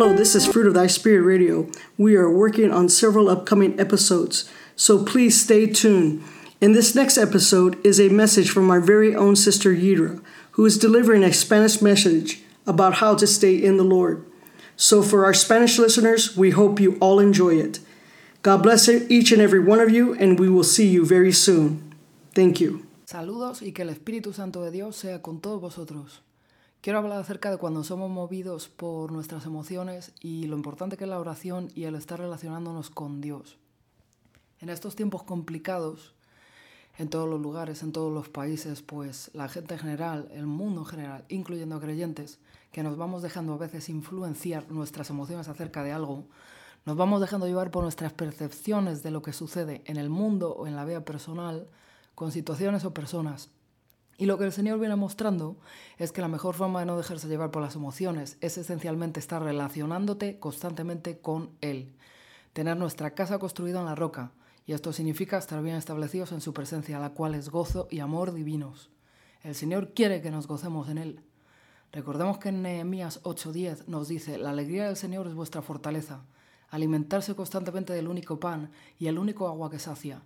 Hello, this is Fruit of Thy Spirit Radio. We are working on several upcoming episodes, so please stay tuned. In this next episode is a message from our very own sister Yidra, who is delivering a Spanish message about how to stay in the Lord. So, for our Spanish listeners, we hope you all enjoy it. God bless each and every one of you, and we will see you very soon. Thank you. Saludos y que el Espíritu Santo de Dios sea con todos vosotros. Quiero hablar acerca de cuando somos movidos por nuestras emociones y lo importante que es la oración y el estar relacionándonos con Dios. En estos tiempos complicados, en todos los lugares, en todos los países, pues la gente en general, el mundo en general, incluyendo creyentes, que nos vamos dejando a veces influenciar nuestras emociones acerca de algo, nos vamos dejando llevar por nuestras percepciones de lo que sucede en el mundo o en la vida personal, con situaciones o personas. Y lo que el Señor viene mostrando es que la mejor forma de no dejarse llevar por las emociones es esencialmente estar relacionándote constantemente con Él. Tener nuestra casa construida en la roca, y esto significa estar bien establecidos en su presencia, la cual es gozo y amor divinos. El Señor quiere que nos gocemos en Él. Recordemos que en Nehemías 8:10 nos dice, la alegría del Señor es vuestra fortaleza, alimentarse constantemente del único pan y el único agua que sacia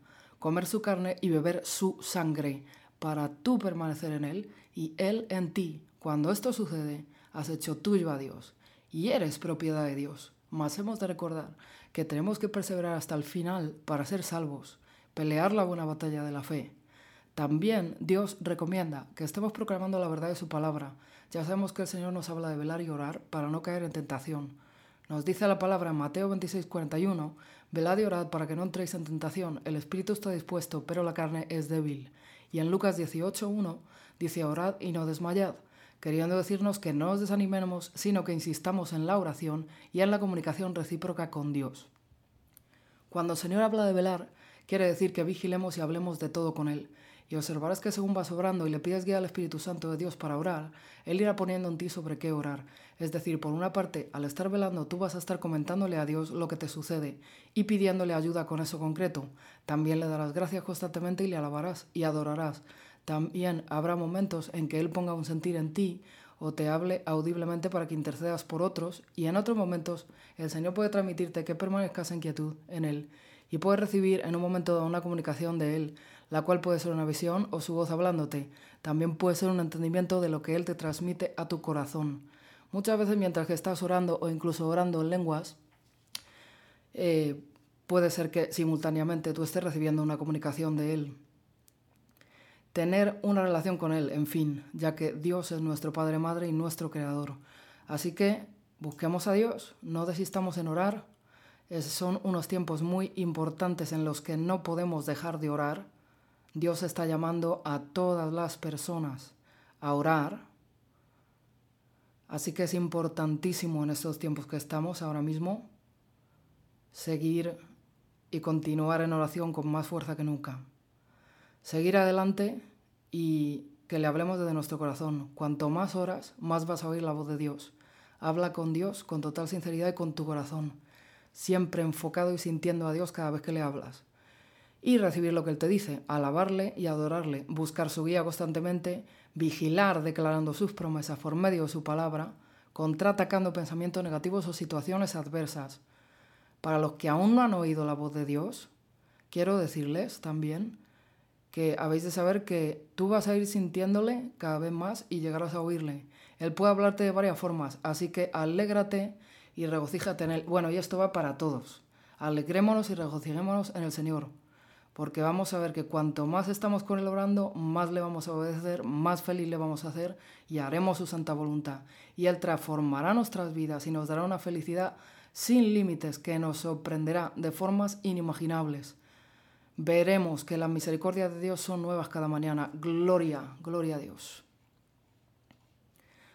comer su carne y beber su sangre, para tú permanecer en Él y Él en ti. Cuando esto sucede, has hecho tuyo a Dios y eres propiedad de Dios. Mas hemos de recordar que tenemos que perseverar hasta el final para ser salvos, pelear la buena batalla de la fe. También Dios recomienda que estemos proclamando la verdad de su palabra. Ya sabemos que el Señor nos habla de velar y orar para no caer en tentación. Nos dice la palabra en Mateo 26, 41, Velad y orad para que no entréis en tentación, el espíritu está dispuesto, pero la carne es débil. Y en Lucas 18, 1 dice, orad y no desmayad, queriendo decirnos que no nos desanimemos, sino que insistamos en la oración y en la comunicación recíproca con Dios. Cuando el Señor habla de velar, quiere decir que vigilemos y hablemos de todo con Él, y observarás que según vas obrando y le pides guía al Espíritu Santo de Dios para orar, Él irá poniendo en ti sobre qué orar. Es decir, por una parte, al estar velando, tú vas a estar comentándole a Dios lo que te sucede y pidiéndole ayuda con eso concreto. También le darás gracias constantemente y le alabarás y adorarás. También habrá momentos en que Él ponga un sentir en ti o te hable audiblemente para que intercedas por otros y en otros momentos el Señor puede transmitirte que permanezcas en quietud en Él y puedes recibir en un momento dado una comunicación de Él la cual puede ser una visión o su voz hablándote. También puede ser un entendimiento de lo que Él te transmite a tu corazón. Muchas veces mientras que estás orando o incluso orando en lenguas, eh, puede ser que simultáneamente tú estés recibiendo una comunicación de Él. Tener una relación con Él, en fin, ya que Dios es nuestro Padre, Madre y nuestro Creador. Así que busquemos a Dios, no desistamos en orar. son unos tiempos muy importantes en los que no podemos dejar de orar Dios está llamando a todas las personas a orar. Así que es importantísimo en estos tiempos que estamos ahora mismo seguir y continuar en oración con más fuerza que nunca. Seguir adelante y que le hablemos desde nuestro corazón. Cuanto más oras, más vas a oír la voz de Dios. Habla con Dios con total sinceridad y con tu corazón, siempre enfocado y sintiendo a Dios cada vez que le hablas y recibir lo que Él te dice, alabarle y adorarle, buscar su guía constantemente, vigilar declarando sus promesas por medio de su palabra, contraatacando pensamientos negativos o situaciones adversas. Para los que aún no han oído la voz de Dios, quiero decirles también que habéis de saber que tú vas a ir sintiéndole cada vez más y llegarás a oírle. Él puede hablarte de varias formas, así que alégrate y regocíjate en él. Bueno, y esto va para todos. Alegrémonos y regocijémonos en el Señor porque vamos a ver que cuanto más estamos con él orando, más le vamos a obedecer, más feliz le vamos a hacer y haremos su santa voluntad. Y Él transformará nuestras vidas y nos dará una felicidad sin límites que nos sorprenderá de formas inimaginables. Veremos que las misericordias de Dios son nuevas cada mañana. Gloria, gloria a Dios.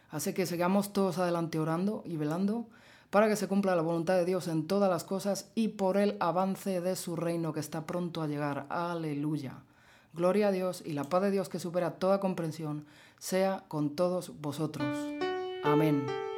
Así que sigamos todos adelante orando y velando para que se cumpla la voluntad de Dios en todas las cosas y por el avance de su reino que está pronto a llegar. Aleluya. Gloria a Dios y la paz de Dios que supera toda comprensión sea con todos vosotros. Amén.